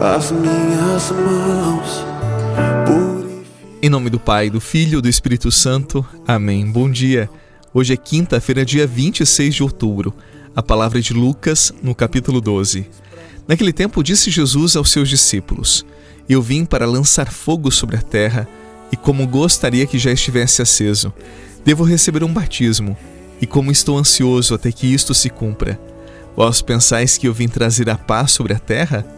as minhas mãos. Em nome do Pai, do Filho e do Espírito Santo. Amém. Bom dia. Hoje é quinta-feira, dia 26 de outubro. A palavra de Lucas, no capítulo 12. Naquele tempo disse Jesus aos seus discípulos: Eu vim para lançar fogo sobre a terra, e como gostaria que já estivesse aceso, devo receber um batismo, e como estou ansioso até que isto se cumpra. Vós pensais que eu vim trazer a paz sobre a terra?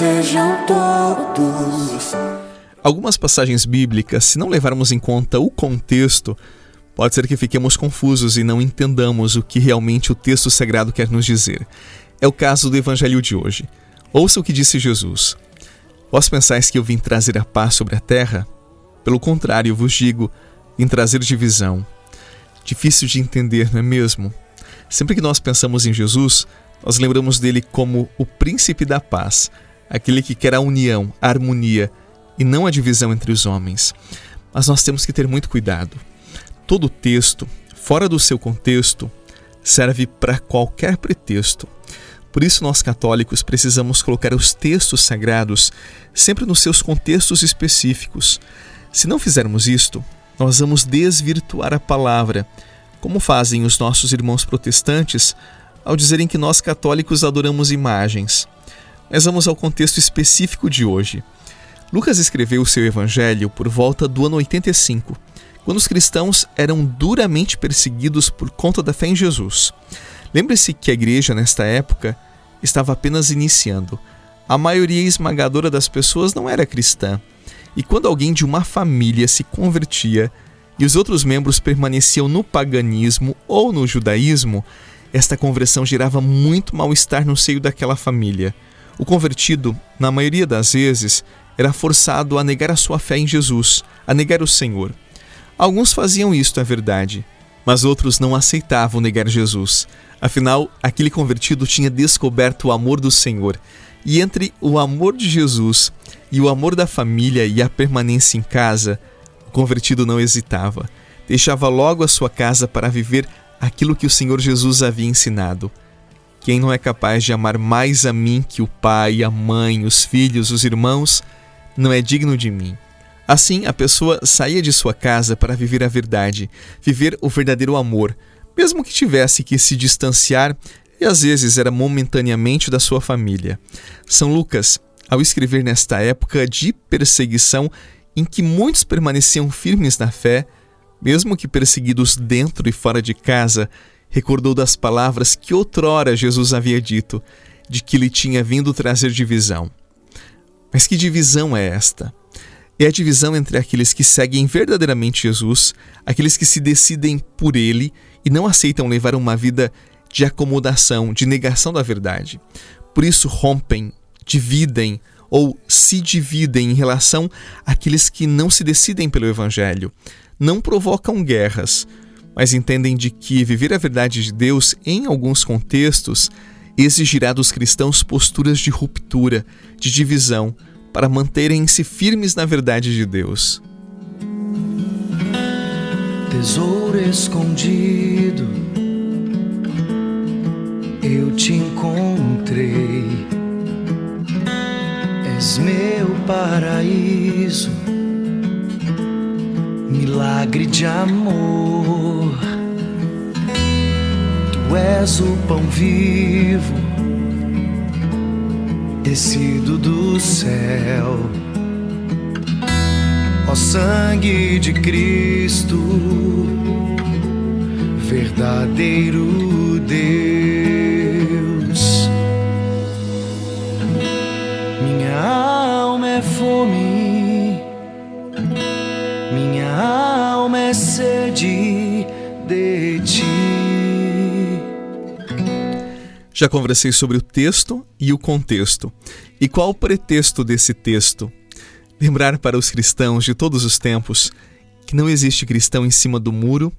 Sejam todos. Algumas passagens bíblicas, se não levarmos em conta o contexto, pode ser que fiquemos confusos e não entendamos o que realmente o texto sagrado quer nos dizer. É o caso do evangelho de hoje. Ouça o que disse Jesus. Vós pensais que eu vim trazer a paz sobre a terra? Pelo contrário, vos digo, vim trazer divisão. Difícil de entender, não é mesmo? Sempre que nós pensamos em Jesus, nós lembramos dele como o príncipe da paz, aquele que quer a união, a harmonia e não a divisão entre os homens. Mas nós temos que ter muito cuidado. Todo texto, fora do seu contexto, serve para qualquer pretexto. Por isso, nós católicos precisamos colocar os textos sagrados sempre nos seus contextos específicos. Se não fizermos isto, nós vamos desvirtuar a palavra, como fazem os nossos irmãos protestantes ao dizerem que nós católicos adoramos imagens. Mas vamos ao contexto específico de hoje. Lucas escreveu o seu evangelho por volta do ano 85, quando os cristãos eram duramente perseguidos por conta da fé em Jesus. Lembre-se que a igreja, nesta época, estava apenas iniciando. A maioria esmagadora das pessoas não era cristã. E quando alguém de uma família se convertia e os outros membros permaneciam no paganismo ou no judaísmo, esta conversão gerava muito mal-estar no seio daquela família. O convertido, na maioria das vezes, era forçado a negar a sua fé em Jesus, a negar o Senhor. Alguns faziam isto, é verdade, mas outros não aceitavam negar Jesus. Afinal, aquele convertido tinha descoberto o amor do Senhor, e entre o amor de Jesus e o amor da família e a permanência em casa, o convertido não hesitava. Deixava logo a sua casa para viver aquilo que o Senhor Jesus havia ensinado. Quem não é capaz de amar mais a mim que o pai, a mãe, os filhos, os irmãos, não é digno de mim. Assim, a pessoa saía de sua casa para viver a verdade, viver o verdadeiro amor, mesmo que tivesse que se distanciar e às vezes era momentaneamente da sua família. São Lucas, ao escrever nesta época de perseguição em que muitos permaneciam firmes na fé, mesmo que perseguidos dentro e fora de casa, recordou das palavras que outrora Jesus havia dito, de que lhe tinha vindo trazer divisão. Mas que divisão é esta? É a divisão entre aqueles que seguem verdadeiramente Jesus, aqueles que se decidem por ele e não aceitam levar uma vida de acomodação, de negação da verdade. Por isso rompem, dividem ou se dividem em relação àqueles que não se decidem pelo Evangelho, não provocam guerras, mas entendem de que viver a verdade de Deus em alguns contextos exigirá dos cristãos posturas de ruptura, de divisão, para manterem-se firmes na verdade de Deus. Tesouro escondido eu te encontrei. És meu paraíso, milagre de amor. Tu és o pão vivo, descido do céu. Ó sangue de Cristo, verdadeiro Deus. Já conversei sobre o texto e o contexto. E qual o pretexto desse texto? Lembrar para os cristãos de todos os tempos que não existe cristão em cima do muro,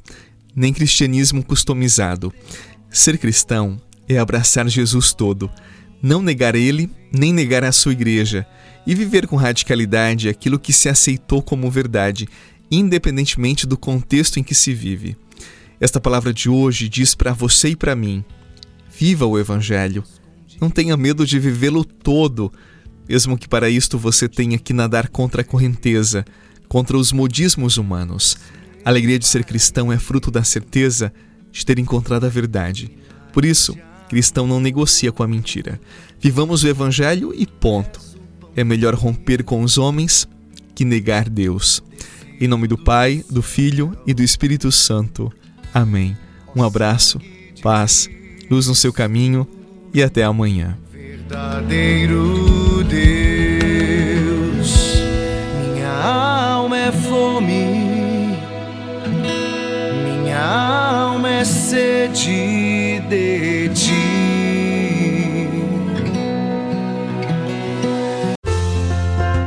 nem cristianismo customizado. Ser cristão é abraçar Jesus todo, não negar ele, nem negar a sua igreja, e viver com radicalidade aquilo que se aceitou como verdade, independentemente do contexto em que se vive. Esta palavra de hoje diz para você e para mim: viva o Evangelho. Não tenha medo de vivê-lo todo, mesmo que para isto você tenha que nadar contra a correnteza, contra os modismos humanos. A alegria de ser cristão é fruto da certeza de ter encontrado a verdade. Por isso, cristão não negocia com a mentira. Vivamos o Evangelho e ponto. É melhor romper com os homens que negar Deus. Em nome do Pai, do Filho e do Espírito Santo. Amém. Um abraço, paz, luz no seu caminho e até amanhã. Verdadeiro Deus, minha alma é fome, minha alma é sede de ti.